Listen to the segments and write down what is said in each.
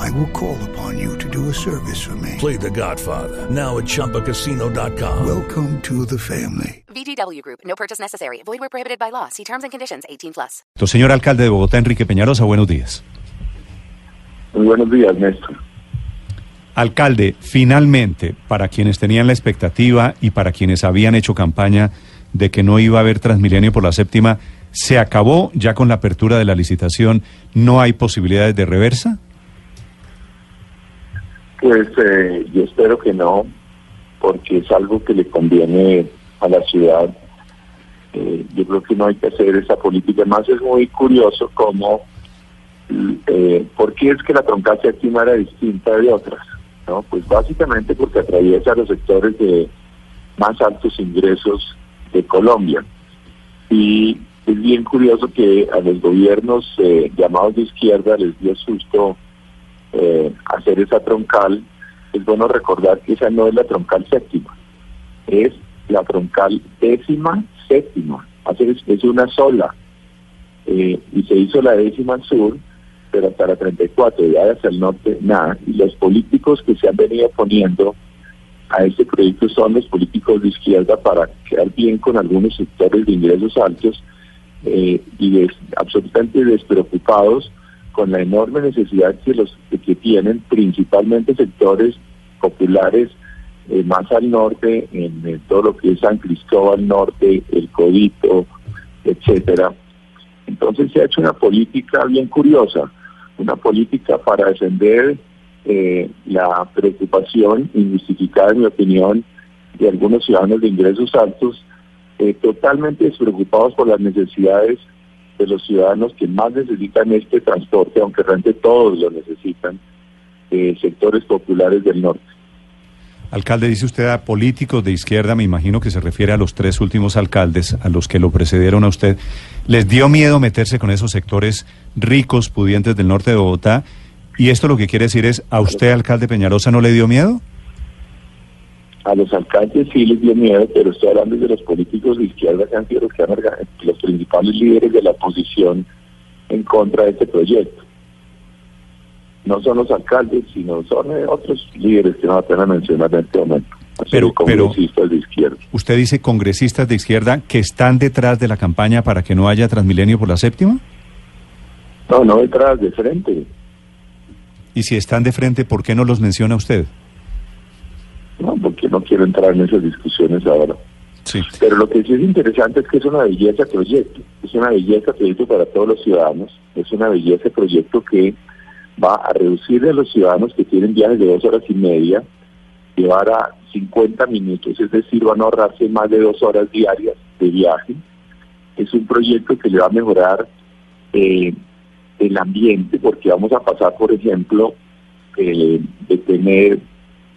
I will call upon you to do a service for me. Play The Godfather now at ChumbaCasino.com. Welcome to the family. VGW Group. No purchase necessary. Void where prohibited by law. See terms and conditions. 18 plus. Señor alcalde de Bogotá, Enrique Peñarosa, buenos días. Muy buenos días, Néstor. Alcalde, finalmente, para quienes tenían la expectativa y para quienes habían hecho campaña de que no iba a haber Transmilenio por la séptima, ¿se acabó ya con la apertura de la licitación? ¿No hay posibilidades de reversa? Pues eh, yo espero que no, porque es algo que le conviene a la ciudad. Eh, yo creo que no hay que hacer esa política. Además es muy curioso cómo, eh, ¿por qué es que la troncal séptima era distinta de otras? no Pues básicamente porque atraviesa los sectores de más altos ingresos de Colombia. Y es bien curioso que a los gobiernos eh, llamados de izquierda les dio susto eh, hacer esa troncal. Es bueno recordar que esa no es la troncal séptima, es la troncal décima séptima. Es, es una sola. Eh, y se hizo la décima al sur, pero hasta la 34, ya hacia el norte, nada. Y los políticos que se han venido poniendo a este proyecto son los políticos de izquierda para quedar bien con algunos sectores de ingresos altos eh, y absolutamente despreocupados con la enorme necesidad que los que tienen principalmente sectores populares eh, más al norte, en, todo lo que es San Cristóbal Norte, el Codito, etcétera. Entonces se ha hecho una política bien curiosa, una política para defender eh, la preocupación injustificada, en mi opinión, de algunos ciudadanos de ingresos altos, eh, totalmente despreocupados por las necesidades de los ciudadanos que más necesitan este transporte, aunque realmente todos lo necesitan, eh, sectores populares del norte. Alcalde, dice usted a políticos de izquierda, me imagino que se refiere a los tres últimos alcaldes, a los que lo precedieron a usted. ¿Les dio miedo meterse con esos sectores ricos, pudientes del norte de Bogotá? Y esto lo que quiere decir es, ¿a usted, alcalde Peñarosa, no le dio miedo? A los alcaldes sí les dio miedo, pero estoy hablando de los políticos de izquierda que han sido los, que han, los principales líderes de la oposición en contra de este proyecto no son los alcaldes, sino son eh, otros líderes que no apenas mencionar en este momento. Pero, congresistas de izquierda. ¿Usted dice congresistas de izquierda que están detrás de la campaña para que no haya Transmilenio por la séptima? No, no detrás, de frente. ¿Y si están de frente, por qué no los menciona usted? No quiero entrar en esas discusiones ahora. Sí. Pero lo que sí es interesante es que es una belleza proyecto. Es una belleza proyecto para todos los ciudadanos. Es una belleza proyecto que va a reducir a los ciudadanos que tienen viajes de dos horas y media, llevar a 50 minutos, es decir, van a ahorrarse más de dos horas diarias de viaje. Es un proyecto que le va a mejorar eh, el ambiente, porque vamos a pasar, por ejemplo, eh, de tener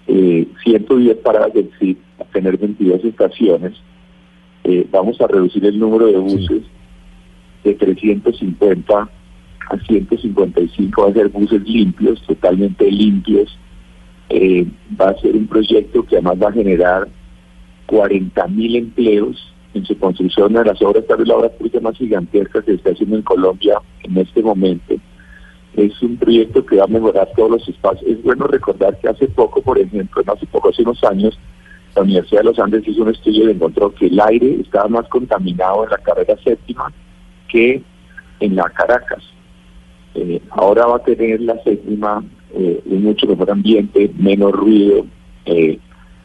eh, 110 paradas del CID a tener 22 estaciones. Eh, vamos a reducir el número de buses de 350 a 155 va a ser buses limpios, totalmente limpios. Eh, va a ser un proyecto que además va a generar 40 mil empleos en su construcción, una de las obras, tal vez la obra pública más gigantesca que se está haciendo en Colombia en este momento. Es un proyecto que va a mejorar todos los espacios. Es bueno recordar que hace poco, por ejemplo, no hace poco, hace unos años, la Universidad de los Andes hizo un estudio y encontró que el aire estaba más contaminado en la carrera séptima que en la Caracas. Eh, ahora va a tener la séptima eh, un mucho mejor ambiente, menos ruido, eh,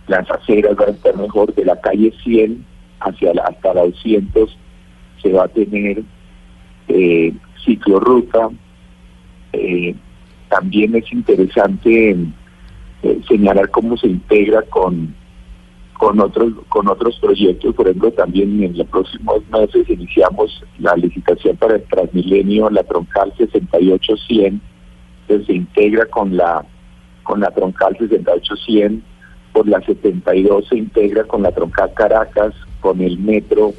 las aceras van a estar mejor, de la calle 100 hacia la, hasta la 200 se va a tener eh, ciclorruta. También es interesante señalar cómo se integra con con otros con otros proyectos, por ejemplo, también en los próximos meses iniciamos la licitación para el Transmilenio, la troncal 6800, que se integra con la con la troncal 6800, por la 72 se integra con la troncal Caracas, con el metro,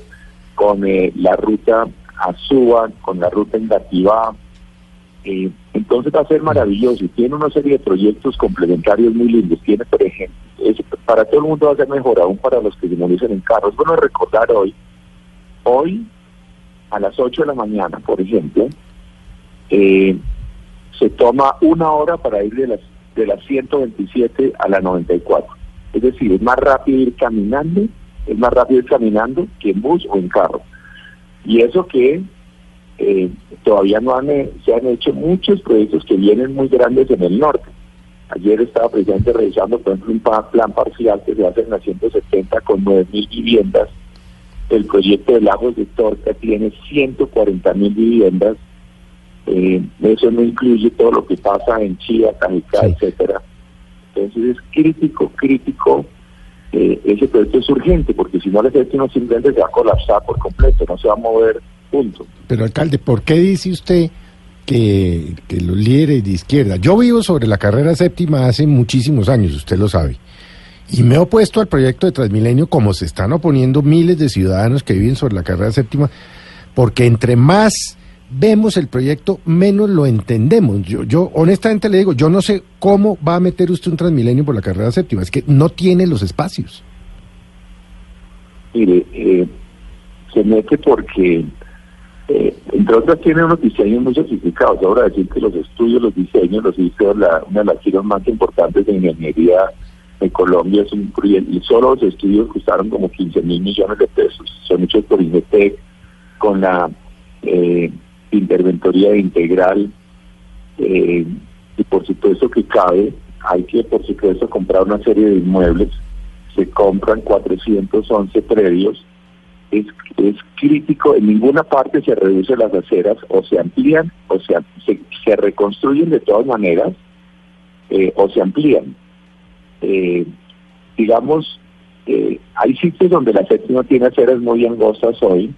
con eh, la ruta Azúa, con la ruta Engativá. Eh, entonces va a ser maravilloso y tiene una serie de proyectos complementarios muy lindos. Tiene, por ejemplo, para todo el mundo va a ser mejor, aún para los que se movilizan en carros. Bueno, recordar hoy, hoy a las 8 de la mañana, por ejemplo, eh, se toma una hora para ir de las, de las 127 a la 94. Es decir, es más rápido ir caminando, es más rápido ir caminando que en bus o en carro. Y eso que eh, todavía no han, eh, se han hecho muchos proyectos que vienen muy grandes en el norte. Ayer estaba precisamente revisando, por ejemplo, un plan parcial que se hace en la 170 con 9.000 viviendas. El proyecto de Lagos de Torca tiene 140.000 viviendas. Eh, eso no incluye todo lo que pasa en Chía, Cajicá, etcétera. Entonces es crítico, crítico. Eh, ese proyecto es urgente porque si no le hace uno simplemente se va a colapsar por completo, no se va a mover, punto. Pero alcalde, ¿por qué dice usted que, que los líderes de izquierda. Yo vivo sobre la carrera séptima hace muchísimos años, usted lo sabe. Y me he opuesto al proyecto de Transmilenio como se están oponiendo miles de ciudadanos que viven sobre la carrera séptima, porque entre más vemos el proyecto, menos lo entendemos. Yo, yo honestamente le digo, yo no sé cómo va a meter usted un Transmilenio por la carrera séptima, es que no tiene los espacios. Mire, eh, se mete porque eh, entre otras tiene unos diseños muy sofisticados. Ahora decir que los estudios, los diseños los hizo una de las firmas más importantes de ingeniería de Colombia. Es un, y solo los estudios costaron como 15 mil millones de pesos. Son hechos por INETEC con la eh, interventoría integral. Eh, y por supuesto que cabe, hay que por supuesto comprar una serie de inmuebles. Se compran 411 predios es, es crítico, en ninguna parte se reducen las aceras o se amplían o se, se, reconstruyen de todas maneras eh, o se amplían. Eh, digamos, eh, hay sitios donde la séptima tiene aceras muy angostas hoy,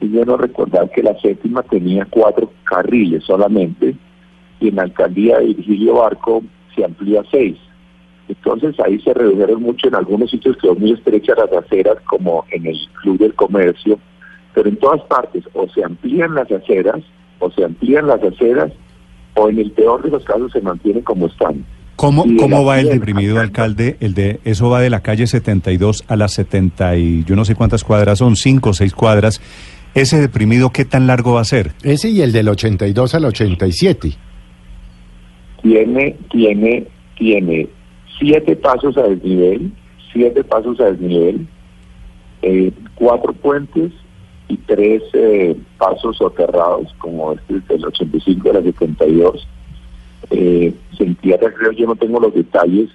y bueno recordar que la séptima tenía cuatro carriles solamente, y en la alcaldía de Virgilio Barco se amplía seis. Entonces ahí se redujeron mucho en algunos sitios quedó muy estrechas las aceras como en el Club del Comercio, pero en todas partes o se amplían las aceras o se amplían las aceras o en el peor de los casos se mantienen como están. ¿Cómo, cómo va el deprimido alcalde? El de Eso va de la calle 72 a las 70 y yo no sé cuántas cuadras son, cinco o seis cuadras. ¿Ese deprimido qué tan largo va a ser? Ese y el del 82 al 87. Tiene, tiene, tiene siete pasos a desnivel, siete pasos a desnivel, eh, cuatro puentes y tres eh, pasos soterrados, como este del 85 a la 72. Eh, se entierra, creo, yo no tengo los detalles,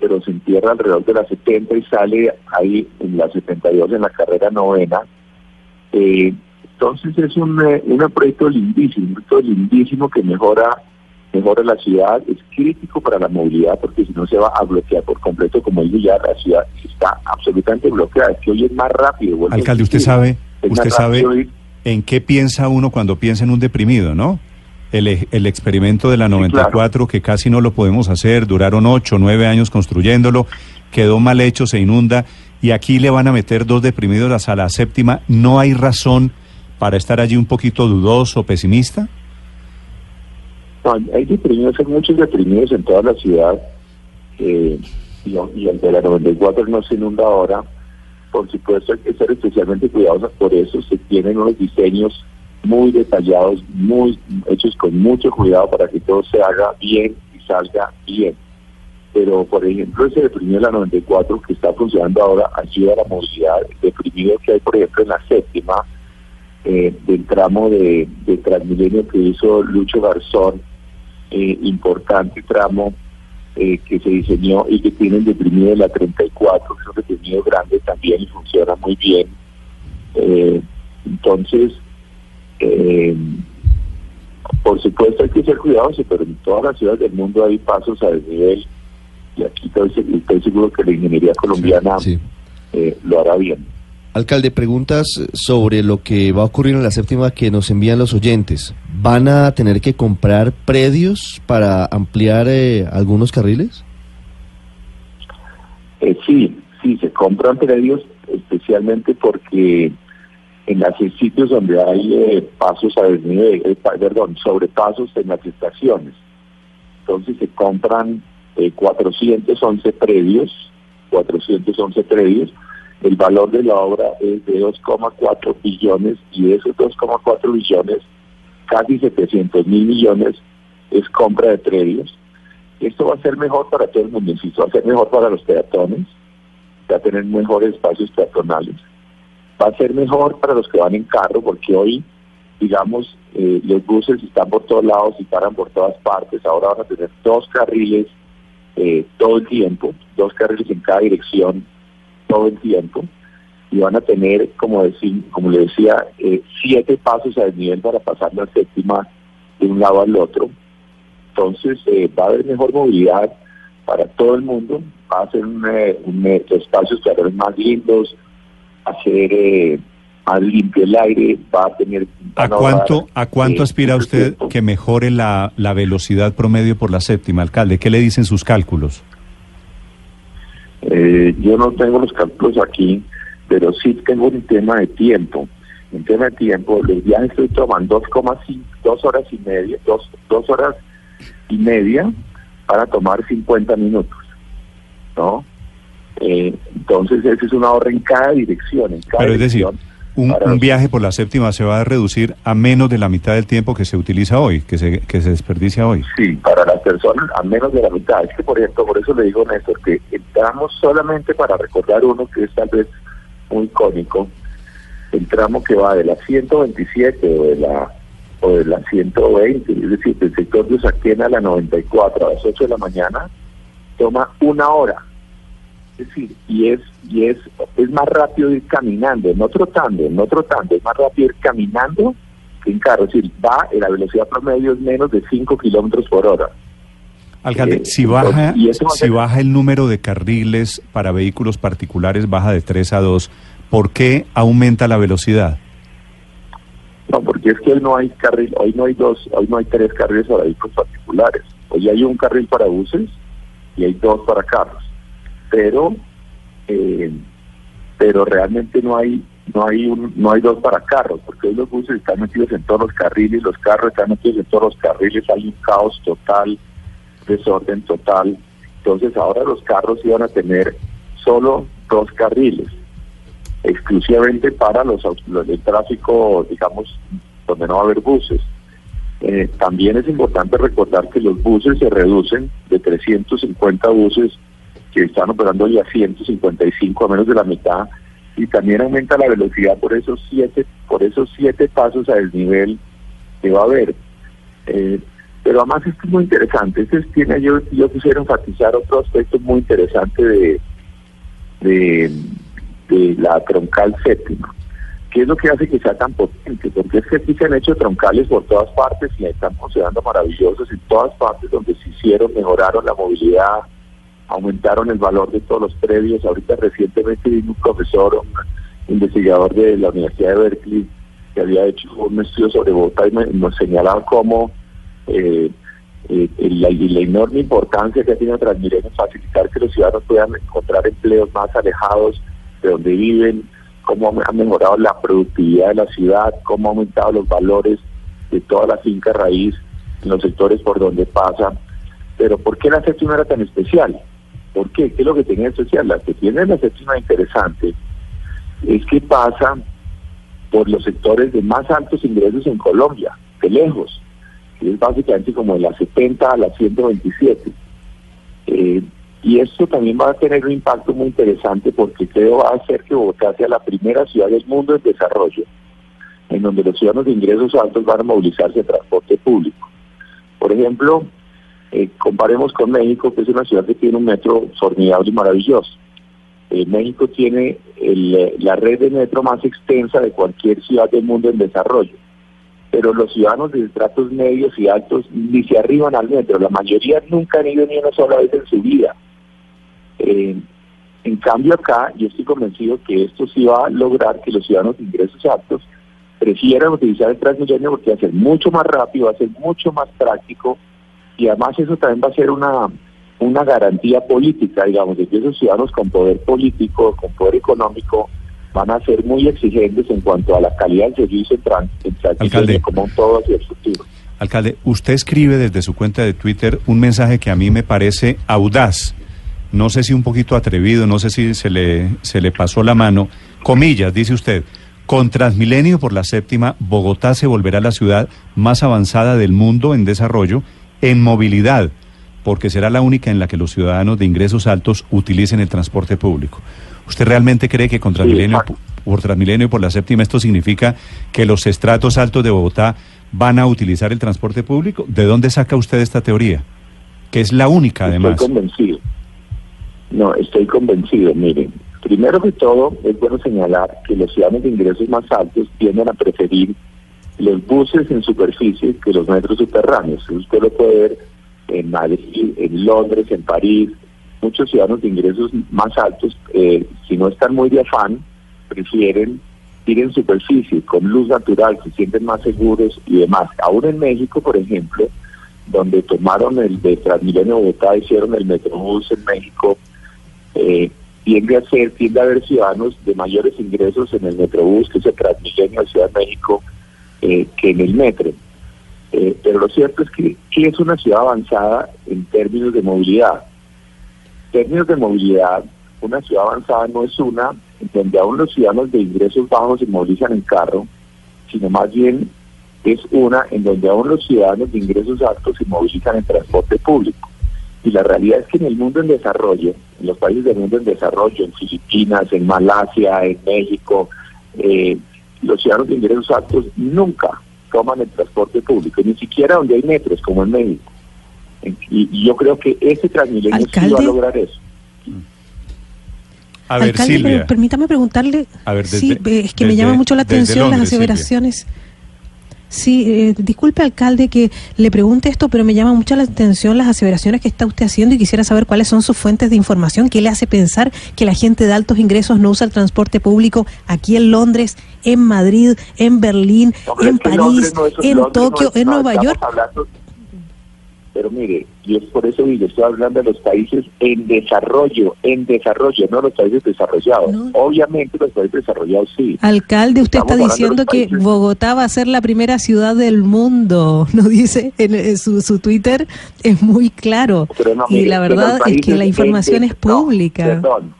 pero se entierra alrededor de la 70 y sale ahí en la 72 en la carrera novena. Eh, entonces es un, un proyecto lindísimo, un proyecto lindísimo que mejora mejora la ciudad, es crítico para la movilidad porque si no se va a bloquear por completo, como digo ya, la ciudad está absolutamente bloqueada, es que hoy es más rápido. Alcalde, usted sabe, usted sabe en qué piensa uno cuando piensa en un deprimido, ¿no? El, el experimento de la 94 que casi no lo podemos hacer, duraron ocho, nueve años construyéndolo, quedó mal hecho, se inunda y aquí le van a meter dos deprimidos a la séptima. ¿No hay razón para estar allí un poquito dudoso, pesimista? Hay deprimidos, hay muchos deprimidos en toda la ciudad, eh, y, el de la 94 no se inunda ahora. Por supuesto hay que ser especialmente cuidadosos por eso, se tienen unos diseños muy detallados, muy hechos con mucho cuidado para que todo se haga bien y salga bien. Pero, por ejemplo, ese deprimido de la 94 que está funcionando ahora ayuda a la movilidad. El deprimido que hay, por ejemplo, en la séptima, eh, del tramo de, de Transmilenio que hizo Lucho Garzón, eh, importante tramo eh, que se diseñó y que tiene el deprimido de la 34, que es un deprimido grande también y funciona muy bien. Eh, entonces, por supuesto hay que ser cuidadosos, pero en todas las ciudades del mundo hay pasos a desnivel y aquí estoy, seguro que la ingeniería colombiana lo hará bien. Alcalde, preguntas sobre lo que va a ocurrir en la séptima que nos envían los oyentes. ¿Van a tener que comprar predios para ampliar eh, algunos carriles? Eh, sí, sí, se compran predios especialmente porque en los sitios donde hay eh, pasos a desnivel, eh, perdón, sobrepasos en las estaciones. Entonces se compran eh, 411 predios, 411 predios. El valor de la obra es de 2,4 billones y de esos 2,4 billones, casi 700 mil millones es compra de predios. Esto va a ser mejor para todo el mundo, insisto, va a ser mejor para los peatones, va a tener mejores espacios peatonales, va a ser mejor para los que van en carro, porque hoy, digamos, eh, los buses están por todos lados y paran por todas partes, ahora van a tener dos carriles eh, todo el tiempo, dos carriles en cada dirección todo el tiempo, y van a tener, como, decir, como le decía, eh, siete pasos a desnivel para pasar la séptima de un lado al otro. Entonces eh, va a haber mejor movilidad para todo el mundo, va a ser un, eh, un, eh, espacios peatones más lindos, va a ser eh, más limpio el aire, va a tener... ¿A cuánto, ¿A cuánto aspira usted que mejore la, la velocidad promedio por la séptima, alcalde? ¿Qué le dicen sus cálculos? Eh, yo no tengo los cálculos aquí, pero sí tengo un tema de tiempo. En tema de tiempo, los viajes estoy tomando 2,5, dos horas y media, dos, dos horas y media para tomar 50 minutos, ¿no? Eh, entonces ese es un ahorro en cada dirección, en cada Pero es decir. Un, viaje por la séptima se va a reducir a menos de la mitad del tiempo que se utiliza hoy, que se, que se desperdicia hoy. Sí, para las personas a menos de la mitad. Es que, por ejemplo, por eso le digo, Néstor, que entramos solamente para recordar uno que es tal vez muy icónico, el tramo que va de la 127 o de la o de la 120, es decir, del sector de Usaquén a la 94 a las 8 de la mañana, toma una hora. Es decir, y es y es es más rápido ir caminando, no trotando, no trotando, es más rápido ir caminando que en carro. Es decir, va, eh, la velocidad promedio es menos de 5 kilómetros por hora. Alcalde, Eh, si baja, y eso si baja el número de carriles para vehículos particulares, baja de 3 a 2, ¿por qué aumenta la velocidad? No, porque es que hoy no hay carril, hoy no hay dos, hoy no hay tres carriles para vehículos particulares. Hoy hay un carril para buses y hay dos para carros. Pero, eh, pero realmente no hay, no hay un, no hay dos para carros, porque los buses están metidos en todos los carriles, los carros están metidos en todos los carriles, hay un caos total, desorden total. Entonces ahora los carros iban a tener solo dos carriles exclusivamente para los, los del tráfico, digamos, donde no va a haber buses. Eh, también es importante recordar que los buses se reducen de 350 buses que están operando ya 155 a menos de la mitad y también aumenta la velocidad por esos siete por esos siete pasos a desnivel que va a haber. Eh, pero además esto es muy interesante. Este es- tiene yo yo quisiera enfatizar otro aspecto muy interesante de de, la troncal séptima. ¿Qué es lo que hace que sea tan potente? Porque es que aquí se han hecho troncales por todas partes y están considerando maravillosos en todas partes donde se hicieron, mejoraron la movilidad, aumentaron el valor de todos los predios. Ahorita recientemente vino un profesor, un investigador de la Universidad de Berkeley, que había hecho un estudio sobre Bogotá y me- nos señalaba cómo eh, eh, la, enorme importancia que ha tenido Transmilenio en facilitar que los ciudadanos puedan encontrar empleos más alejados de donde viven, cómo ha mejorado la productividad de la ciudad, cómo ha aumentado los valores de toda la finca raíz en los sectores por donde pasa. Pero ¿por qué la séptima era tan especial? ¿Por qué? ¿Qué es lo que tenía de especial? La que tiene la séptima interesante es que pasa por los sectores de más altos ingresos en Colombia, de lejos, es básicamente como de las 70 a las 127. Eh, y esto también va a tener un impacto muy interesante porque creo va a hacer que Bogotá sea la primera ciudad del mundo en desarrollo, en donde los ciudadanos de ingresos altos van a movilizarse en transporte público. Por ejemplo, eh, comparemos con México, que es una ciudad que tiene un metro formidable y maravilloso. Eh, México tiene eh, la red de metro más extensa de cualquier ciudad del mundo en desarrollo pero los ciudadanos de estratos medios y altos ni se arriban al metro. La mayoría nunca han ido ni una sola vez en su vida. Eh, en cambio acá, yo estoy convencido que esto sí va a lograr que los ciudadanos de ingresos altos prefieran utilizar el Transmilenio porque va a ser mucho más rápido, va a ser mucho más práctico y además eso también va a ser una una garantía política, digamos, de que esos ciudadanos con poder político, con poder económico, van a ser muy exigentes en cuanto a la calidad del servicio en Alcalde. como un todo hacia el futuro. Alcalde, usted escribe desde su cuenta de Twitter un mensaje que a mí me parece audaz, no sé si un poquito atrevido, no sé si se le, se le pasó la mano. Comillas, dice usted, con Transmilenio por la séptima, Bogotá se volverá la ciudad más avanzada del mundo en desarrollo, en movilidad, porque será la única en la que los ciudadanos de ingresos altos utilicen el transporte público. ¿Usted realmente cree que con Transmilenio, por Transmilenio por la séptima esto significa que los estratos altos de Bogotá van a utilizar el transporte público? ¿De dónde saca usted esta teoría? Que es la única, además. Estoy convencido. No, estoy convencido. Miren, primero que todo, es bueno señalar que los ciudadanos de ingresos más altos tienden a preferir los buses en superficie que los metros subterráneos. Usted lo puede ver en Madrid, en Londres, en París, muchos ciudadanos de ingresos más altos, eh, si no están muy de afán, prefieren ir en superficie, con luz natural, se sienten más seguros y demás. Aún en México, por ejemplo, donde tomaron el de Transmilenio Bogotá, hicieron el Metrobús en México, eh, tiende a ser, tiende a haber ciudadanos de mayores ingresos en el Metrobús, que es el Transmilenio de Ciudad de México, eh, que en el metro. Eh, pero lo cierto es que, es una ciudad avanzada en términos de movilidad. En términos de movilidad, una ciudad avanzada no es una donde aún los ciudadanos de ingresos bajos se movilizan en carro, sino más bien es una en donde aún los ciudadanos de ingresos altos se movilizan en transporte público. Y la realidad es que en el mundo en desarrollo, en los países del mundo en desarrollo, en Filipinas, en Malasia, en México, eh, los ciudadanos de ingresos altos nunca toman el transporte público, ni siquiera donde hay metros, como en México. Y, yo creo que ese Transmilenio sí va a lograr eso. A ver, Silvia. permítame preguntarle. A ver, sí, es que me llama mucho la atención las aseveraciones. Sí, eh, disculpe alcalde que le pregunte esto, pero me llama mucho la atención las aseveraciones que está usted haciendo y quisiera saber cuáles son sus fuentes de información, qué le hace pensar que la gente de altos ingresos no usa el transporte público aquí en Londres, en Madrid, en Berlín, en París, en Tokio, en Nueva York. Pero mire, y es por eso que estoy hablando de los países en desarrollo, en desarrollo, no los países desarrollados. Obviamente los países desarrollados sí. Alcalde, usted está diciendo que Bogotá va a ser la primera ciudad del mundo, ¿no dice? En, su, su, Twitter es muy claro. y la verdad es que la información es pública. perdón,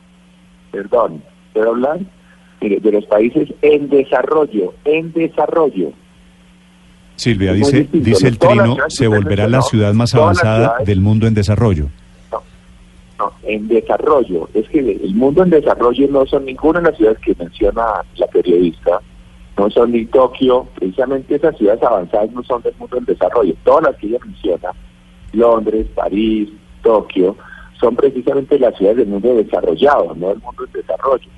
perdón, ¿puedo hablar? Mire, de los países en desarrollo, en desarrollo. Silvia, dice, dice el Trino, se volverá la ciudad más avanzada del mundo en desarrollo. No, en desarrollo. Es que el mundo en desarrollo no son ninguna de las ciudades que menciona la periodista, no son ni Tokio, precisamente esas ciudades avanzadas no son del mundo en desarrollo. Todas las que ella menciona, Londres, París, Tokio, son precisamente las ciudades del mundo desarrollado, no del mundo en desarrollo.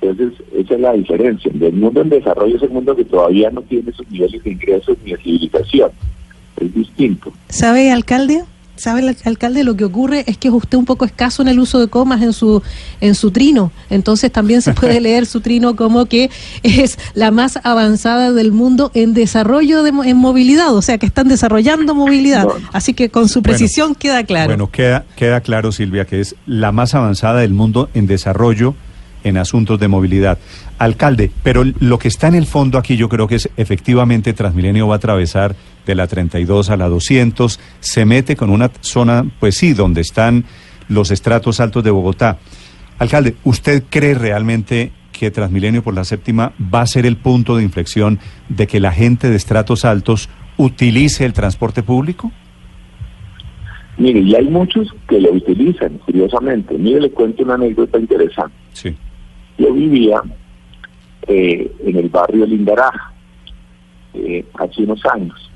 Entonces, esa es la diferencia. El mundo en desarrollo es el mundo que todavía no tiene esos niveles de ingresos ni de civilización. Es distinto. ¿Sabe, alcalde? ¿Sabe el alcalde? Lo que ocurre es que es usted un poco escaso en el uso de comas en su, en su trino. Entonces también se puede leer su trino como que es la más avanzada del mundo en desarrollo de en movilidad, o sea que están desarrollando movilidad. Así que con su precisión queda claro. Bueno, queda, queda claro, Silvia, que es la más avanzada del mundo en desarrollo en asuntos de movilidad. Alcalde, pero lo que está en el fondo aquí yo creo que es efectivamente Transmilenio va a atravesar de la 32 a la 200, se mete con una zona, pues sí, donde están los estratos altos de Bogotá. Alcalde, ¿usted cree realmente que Transmilenio por la séptima va a ser el punto de inflexión de que la gente de estratos altos utilice el transporte público? Mire, y hay muchos que lo utilizan, curiosamente. Mire, le cuento una anécdota interesante. Sí. Yo vivía eh, en el barrio Lindaraja eh, hace unos años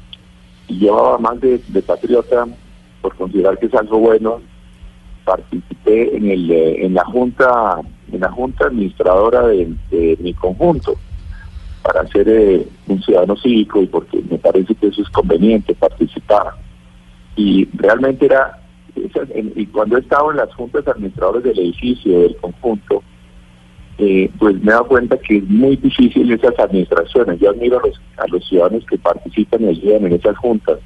y llevaba más de, patriota por considerar que es algo bueno. Participé en el eh, en la junta en la junta administradora de, mi conjunto para ser un ciudadano cívico y porque me parece que eso es conveniente participar y realmente era y cuando he estado en las juntas administradoras del edificio del conjunto eh, pues me he dado cuenta que es muy difícil esas administraciones. Yo admiro a los, a los ciudadanos que participan y ayudan en esas juntas,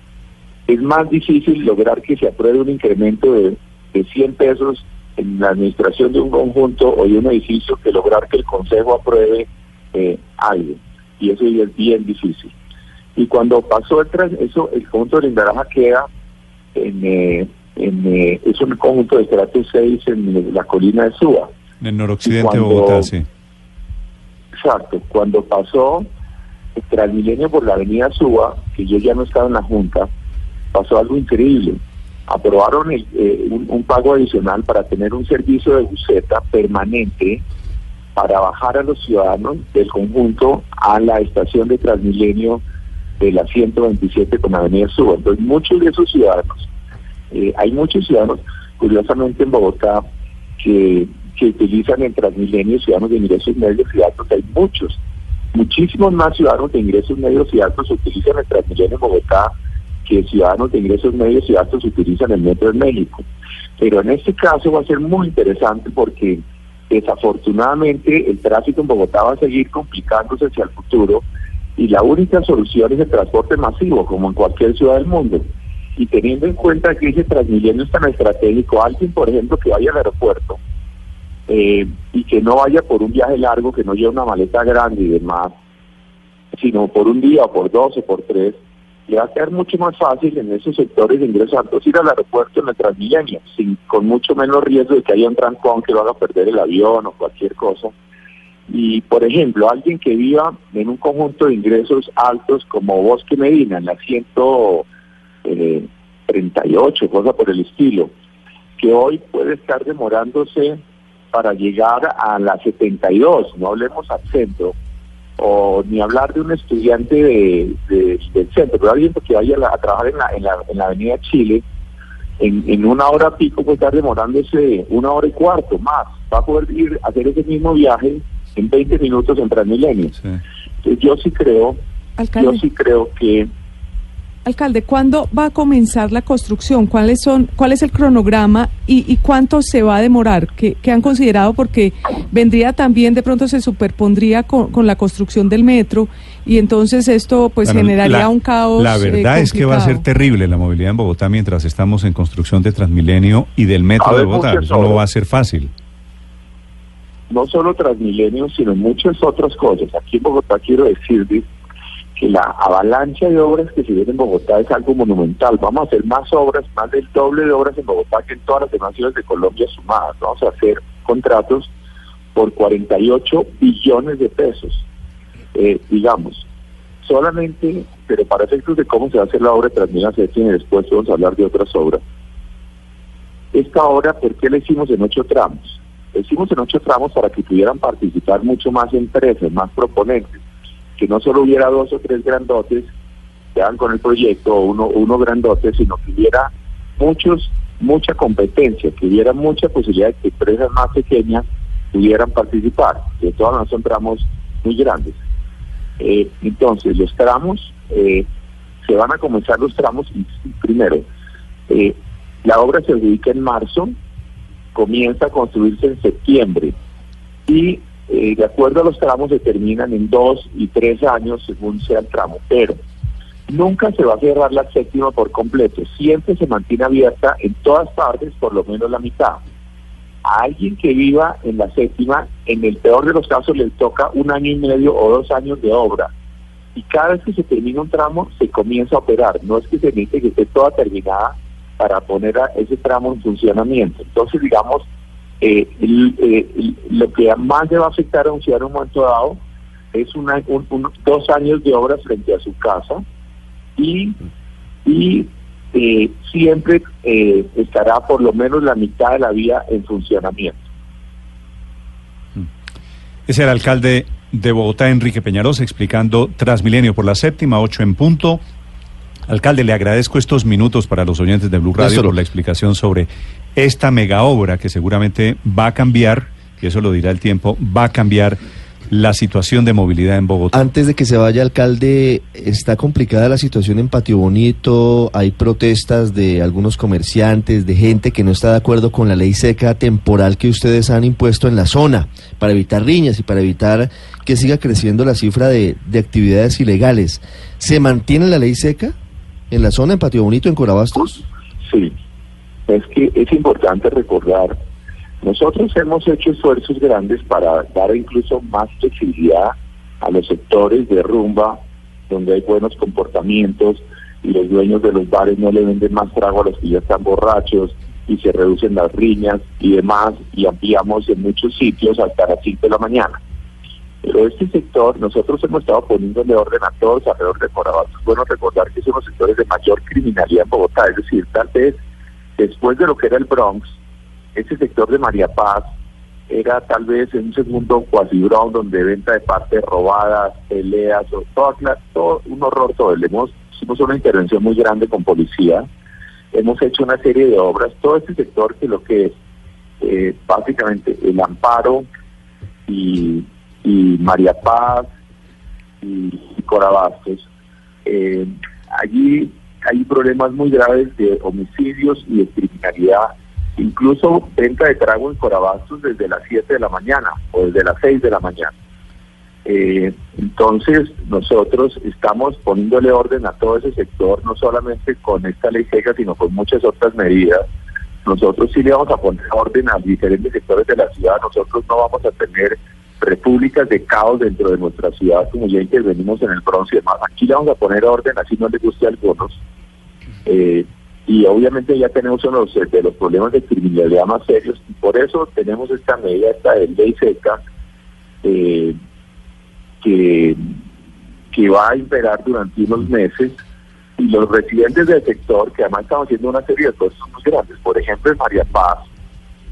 es más difícil lograr que se apruebe un incremento de, de 100 pesos en la administración de un conjunto o de un edificio que lograr que el Consejo apruebe eh, algo. Y eso es bien difícil. Y cuando pasó el eso, el conjunto de Lindaraja queda en, eh, eh, es un conjunto de estrato 6 en la colina de Suba. En el noroccidente de Bogotá, sí. Exacto. Cuando pasó el Transmilenio por la avenida Suba, que yo ya no estaba en la Junta, pasó algo increíble. Aprobaron eh, un, pago adicional para tener un servicio de buceta permanente para bajar a los ciudadanos del conjunto a la estación de Transmilenio de la 127 con Avenida Suba. Entonces, muchos de esos ciudadanos, eh, hay muchos ciudadanos, curiosamente en Bogotá, que, que utilizan el Transmilenio, ciudadanos de ingresos medios y altos, hay muchos, muchísimos más ciudadanos de ingresos medios y altos utilizan el Transmilenio en Bogotá que ciudadanos de ingresos medios y altos utilizan el metro en México. Pero en este caso va a ser muy interesante porque desafortunadamente el tráfico en Bogotá va a seguir complicándose hacia el futuro y la única solución es el transporte masivo, como en cualquier ciudad del mundo. Y teniendo en cuenta que ese Transmilenio es tan estratégico, alguien, por ejemplo, que vaya al aeropuerto eh, y que no vaya por un viaje largo, que no lleve una maleta grande y demás, sino por un día o por dos o por tres, le va a quedar mucho más fácil en esos sectores de ingresos altos ir al aeropuerto en el Transmilenio, sin, con mucho menos riesgo de que haya un trancón que lo haga perder el avión o cualquier cosa. Y, por ejemplo, alguien que viva en un conjunto de ingresos altos como Bosque Medina, en la 138, eh, cosa por el estilo, que hoy puede estar demorándose para llegar a la 72, no hablemos al centro, o ni hablar de un estudiante de, del centro, pero alguien que vaya a, trabajar en la, en, la, en la avenida Chile, en, en una hora pico puede estar demorándose una hora y cuarto más. Va a poder ir a hacer ese mismo viaje en 20 minutos en Transmilenio. Entonces yo sí creo, yo sí creo que Alcalde, ¿cuándo va a comenzar la construcción? ¿Cuáles son, ¿Cuál es el cronograma y, cuánto se va a demorar? ¿Qué, han considerado? Porque vendría también, de pronto se superpondría con, la construcción del metro y entonces esto pues generaría un caos. La verdad es que va a ser terrible la movilidad en Bogotá mientras estamos en construcción de Transmilenio y del metro de Bogotá. Eso no va a ser fácil. No solo Transmilenio, sino muchas otras cosas. Aquí en Bogotá quiero decirles que la avalancha de obras que se viene en Bogotá es algo monumental. Vamos a hacer más obras, más del doble de obras en Bogotá que en todas las demás ciudades de Colombia sumadas. Vamos a hacer contratos por 48 billones de pesos. Eh, digamos, solamente, pero para efectos de cómo se va a hacer la obra de Transmina y después vamos a hablar de otras obras. Esta obra, ¿por qué la hicimos en ocho tramos? La hicimos en ocho tramos para que pudieran participar mucho más empresas, más proponentes que no solo hubiera dos o tres grandotes que hagan con el proyecto uno, uno grandote, sino que hubiera muchos, mucha competencia, que hubiera mucha posibilidad de que empresas más pequeñas pudieran participar, que todas no son tramos muy grandes. Eh, entonces, los tramos, eh, se van a comenzar los tramos, primero, eh, la obra se ubica en marzo, comienza a construirse en septiembre y eh, de acuerdo a los tramos se terminan en dos y tres años según sea el tramo, pero nunca se va a cerrar la séptima por completo, siempre se mantiene abierta en todas partes por lo menos la mitad. A alguien que viva en la séptima, en el peor de los casos le toca un año y medio o dos años de obra. Y cada vez que se termina un tramo, se comienza a operar. No es que se necesite que esté toda terminada para poner a ese tramo en funcionamiento. Entonces, digamos, eh, eh lo que más le va a afectar a un ciudadano en un momento dado es una, dos años de obra frente a su casa y, y eh, siempre eh, estará por lo menos la mitad de la vía en funcionamiento. Es el alcalde de Bogotá, Enrique Peñaros, explicando Transmilenio por la séptima, ocho en punto. Alcalde, le agradezco estos minutos para los oyentes de Blue Radio por la explicación sobre esta mega obra que seguramente va a cambiar, y eso lo dirá el tiempo, va a cambiar la situación de movilidad en Bogotá. Antes de que se vaya, alcalde, está complicada la situación en Patio Bonito, hay protestas de algunos comerciantes, de gente que no está de acuerdo con la ley seca temporal que ustedes han impuesto en la zona, para evitar riñas y para evitar que siga creciendo la cifra de, de actividades ilegales. ¿Se mantiene la ley seca? En la zona, en Patio Bonito, en Corabastos? Sí, es que es importante recordar, nosotros hemos hecho esfuerzos grandes para dar incluso más flexibilidad a los sectores de rumba, donde hay buenos comportamientos y los dueños de los bares no le venden más trago a los que ya están borrachos y se reducen las riñas y demás y ampliamos en muchos sitios hasta las 5 de la mañana. Pero este sector, nosotros hemos estado poniéndole orden a todos alrededor de Corabastos. Es bueno recordar que son los sectores de mayor criminalidad en Bogotá, es decir, tal vez después de lo que era el Bronx, ese sector de María Paz era tal vez en un segundo cuasi Bronx donde venta de partes robadas, peleas, o todo, todo un horror todo. Le hemos, hicimos una intervención muy grande con policía, hemos hecho una serie de obras, todo este sector que lo que es eh, básicamente el amparo y y María Paz y, Corabastos, eh, allí hay problemas muy graves de homicidios y de criminalidad, incluso venta de trago en Corabastos desde las 7 de la mañana o desde las 6 de la mañana. Eh, entonces, nosotros estamos poniéndole orden a todo ese sector, no solamente con esta ley seca, sino con muchas otras medidas. Nosotros sí le vamos a poner orden a diferentes sectores de la ciudad. Nosotros no vamos a tener repúblicas de caos dentro de nuestra ciudad, como ya intervenimos en el Bronx y demás. Aquí le vamos a poner orden, así no le guste a algunos. Eh, y obviamente ya tenemos uno de los problemas de criminalidad más serios, y por eso tenemos esta medida, esta de ley seca, eh, que, que va a imperar durante unos meses. Y los residentes del sector, que además están haciendo una serie de cosas muy grandes, por ejemplo en María Paz,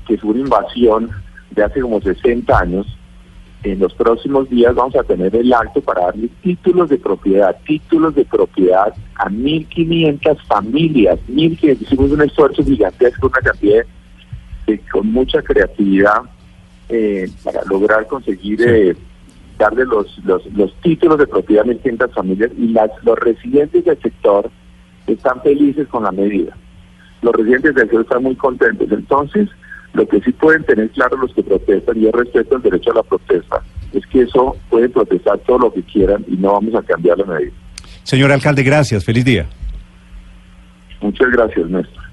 que es una invasión de hace como 60 años, en los próximos días vamos a tener el acto para darle títulos de propiedad, títulos de propiedad a 1.500 familias, 1.500, hicimos un esfuerzo gigantesco, una cantidad de, con mucha creatividad eh, para lograr conseguir eh, darle los, los, los, títulos de propiedad a 1.500 familias y las, los residentes del sector están felices con la medida. Los residentes del sector están muy contentos. Entonces, lo que sí pueden tener claro los que protestan, y yo respeto el derecho a la protesta, es que eso pueden protestar todo lo que quieran y no vamos a cambiar la medida. Señor alcalde, gracias. Feliz día. Muchas gracias, Néstor.